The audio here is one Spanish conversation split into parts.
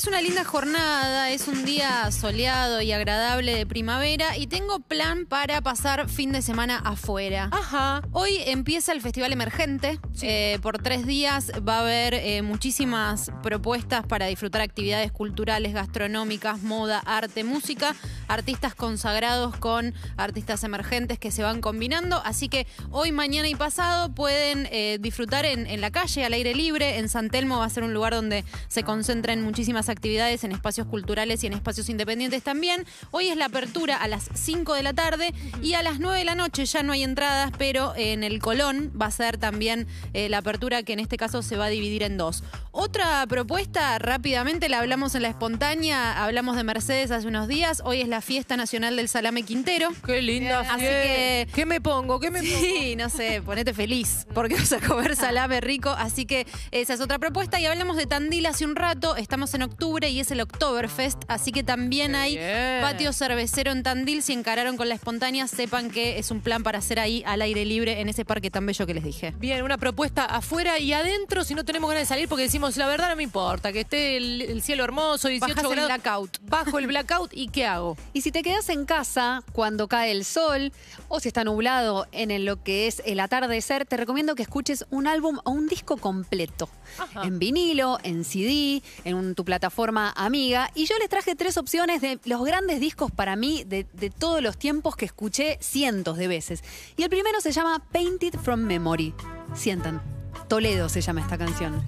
Es una linda jornada, es un día soleado y agradable de primavera y tengo plan para pasar fin de semana afuera. Ajá. Hoy empieza el Festival Emergente. Eh, por tres días va a haber eh, muchísimas propuestas para disfrutar actividades culturales, gastronómicas, moda, arte, música, artistas consagrados con artistas emergentes que se van combinando. Así que hoy, mañana y pasado pueden eh, disfrutar en, en la calle, al aire libre. En San Telmo va a ser un lugar donde se concentran muchísimas actividades en espacios culturales y en espacios independientes también. Hoy es la apertura a las 5 de la tarde y a las 9 de la noche ya no hay entradas, pero en el Colón va a ser también eh, la apertura que en este caso se va a dividir en dos. Otra propuesta, rápidamente la hablamos en la espontánea, hablamos de Mercedes hace unos días, hoy es la fiesta nacional del salame quintero. Qué linda Así que- ¿Qué me pongo? ¿Qué me pongo? Sí, no sé, ponete feliz, porque vas a comer salame rico. Así que esa es otra propuesta. Y hablamos de Tandil hace un rato. Estamos en octubre y es el Oktoberfest. Así que también Qué hay bien. patio cervecero en Tandil. Si encararon con la espontánea, sepan que es un plan para hacer ahí al aire libre en ese parque tan bello que les dije. Bien, una propuesta afuera y adentro si no tenemos ganas de salir porque decimos, la verdad no me importa, que esté el, el cielo hermoso, 18 Bajás el blackout. Bajo el blackout y ¿qué hago? Y si te quedas en casa cuando cae el sol o si está nublado en lo que es el atardecer, te recomiendo que escuches un álbum o un disco completo. Ajá. En vinilo, en CD, en un- tu plataforma amiga. Y yo les traje tres opciones de los grandes discos para mí de, de todos los tiempos que escuché cientos de veces. Y el primero se llama Painted from Memory. Sientan. Toledo se llama esta canción.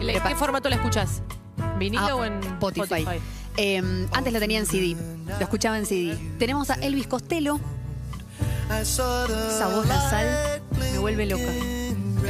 ¿En qué formato la escuchás? ¿Vinilo Ah, o en Spotify. Eh, antes lo tenía en CD, lo escuchaba en CD. Tenemos a Elvis Costello. Esa voz nasal me vuelve loca.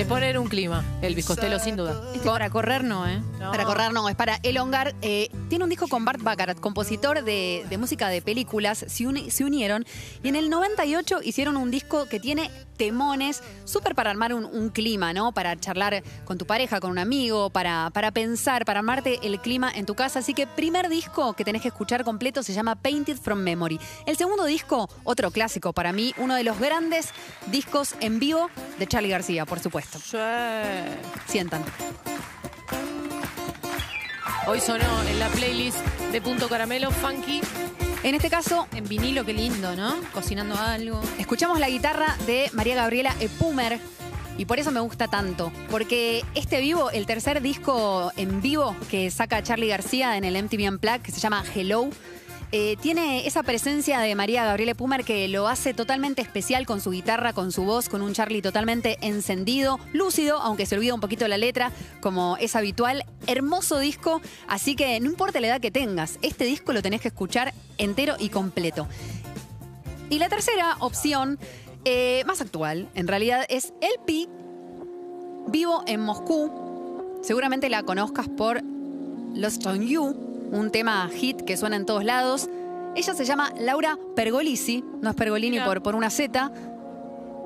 Te pone en un clima, Elvis Costello, sin duda. Este para correr no, ¿eh? No. Para correr no, es para elongar. Eh, tiene un disco con Bart Baccarat, compositor de, de música de películas. Se, uni- se unieron y en el 98 hicieron un disco que tiene temones, súper para armar un, un clima, ¿no? Para charlar con tu pareja, con un amigo, para, para pensar, para armarte el clima en tu casa. Así que primer disco que tenés que escuchar completo se llama Painted from Memory. El segundo disco, otro clásico para mí, uno de los grandes discos en vivo de Charlie García, por supuesto. Sí. Sientan. Hoy sonó en la playlist de Punto Caramelo, Funky. En este caso, En vinilo, qué lindo, ¿no? Cocinando algo. Escuchamos la guitarra de María Gabriela Epumer y por eso me gusta tanto, porque este vivo, el tercer disco en vivo que saca Charlie García en el MTV Unplugged, que se llama Hello, eh, tiene esa presencia de María Gabriela Epumer que lo hace totalmente especial con su guitarra, con su voz, con un Charlie totalmente encendido, lúcido, aunque se olvida un poquito la letra, como es habitual. Hermoso disco, así que no importa la edad que tengas, este disco lo tenés que escuchar entero y completo. Y la tercera opción, eh, más actual, en realidad, es El Pi, vivo en Moscú. Seguramente la conozcas por Lost on You, un tema hit que suena en todos lados. Ella se llama Laura Pergolisi, no es Pergolini Mira. por, por una Z.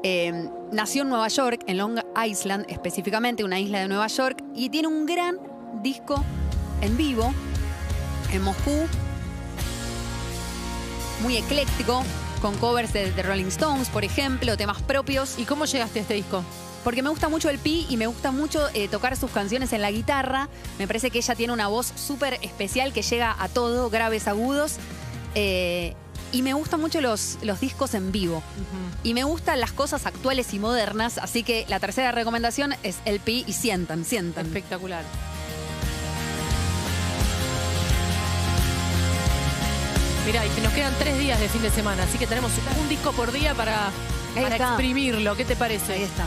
Eh, nació en Nueva York, en Long Island específicamente, una isla de Nueva York, y tiene un gran disco en vivo en Moscú, muy ecléctico, con covers de Rolling Stones, por ejemplo, temas propios. ¿Y cómo llegaste a este disco? Porque me gusta mucho el Pi y me gusta mucho eh, tocar sus canciones en la guitarra. Me parece que ella tiene una voz súper especial que llega a todo, graves, agudos. Eh, y me gustan mucho los, los discos en vivo. Y me gustan las cosas actuales y modernas. Así que la tercera recomendación es el Pi y sientan, sientan. Espectacular. Mira, y nos quedan tres días de fin de semana, así que tenemos un disco por día para, para exprimirlo. ¿Qué te parece? Ahí está.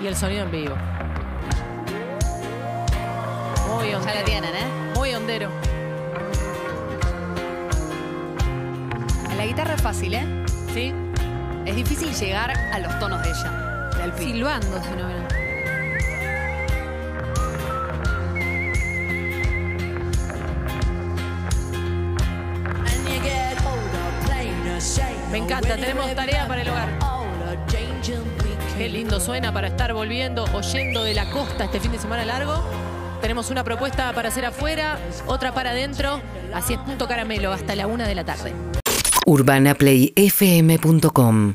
Y el sonido en vivo. Muy Ya hondero. la tienen, ¿eh? Muy hondero. La guitarra es fácil, ¿eh? ¿Sí? Es difícil llegar a los tonos de ella, del. Silbando, si no Me encanta, tenemos tarea para el hogar. Qué lindo suena para estar volviendo o yendo de la costa este fin de semana largo. Tenemos una propuesta para hacer afuera, otra para adentro. Así es, punto caramelo, hasta la una de la tarde. UrbanaPlayFM.com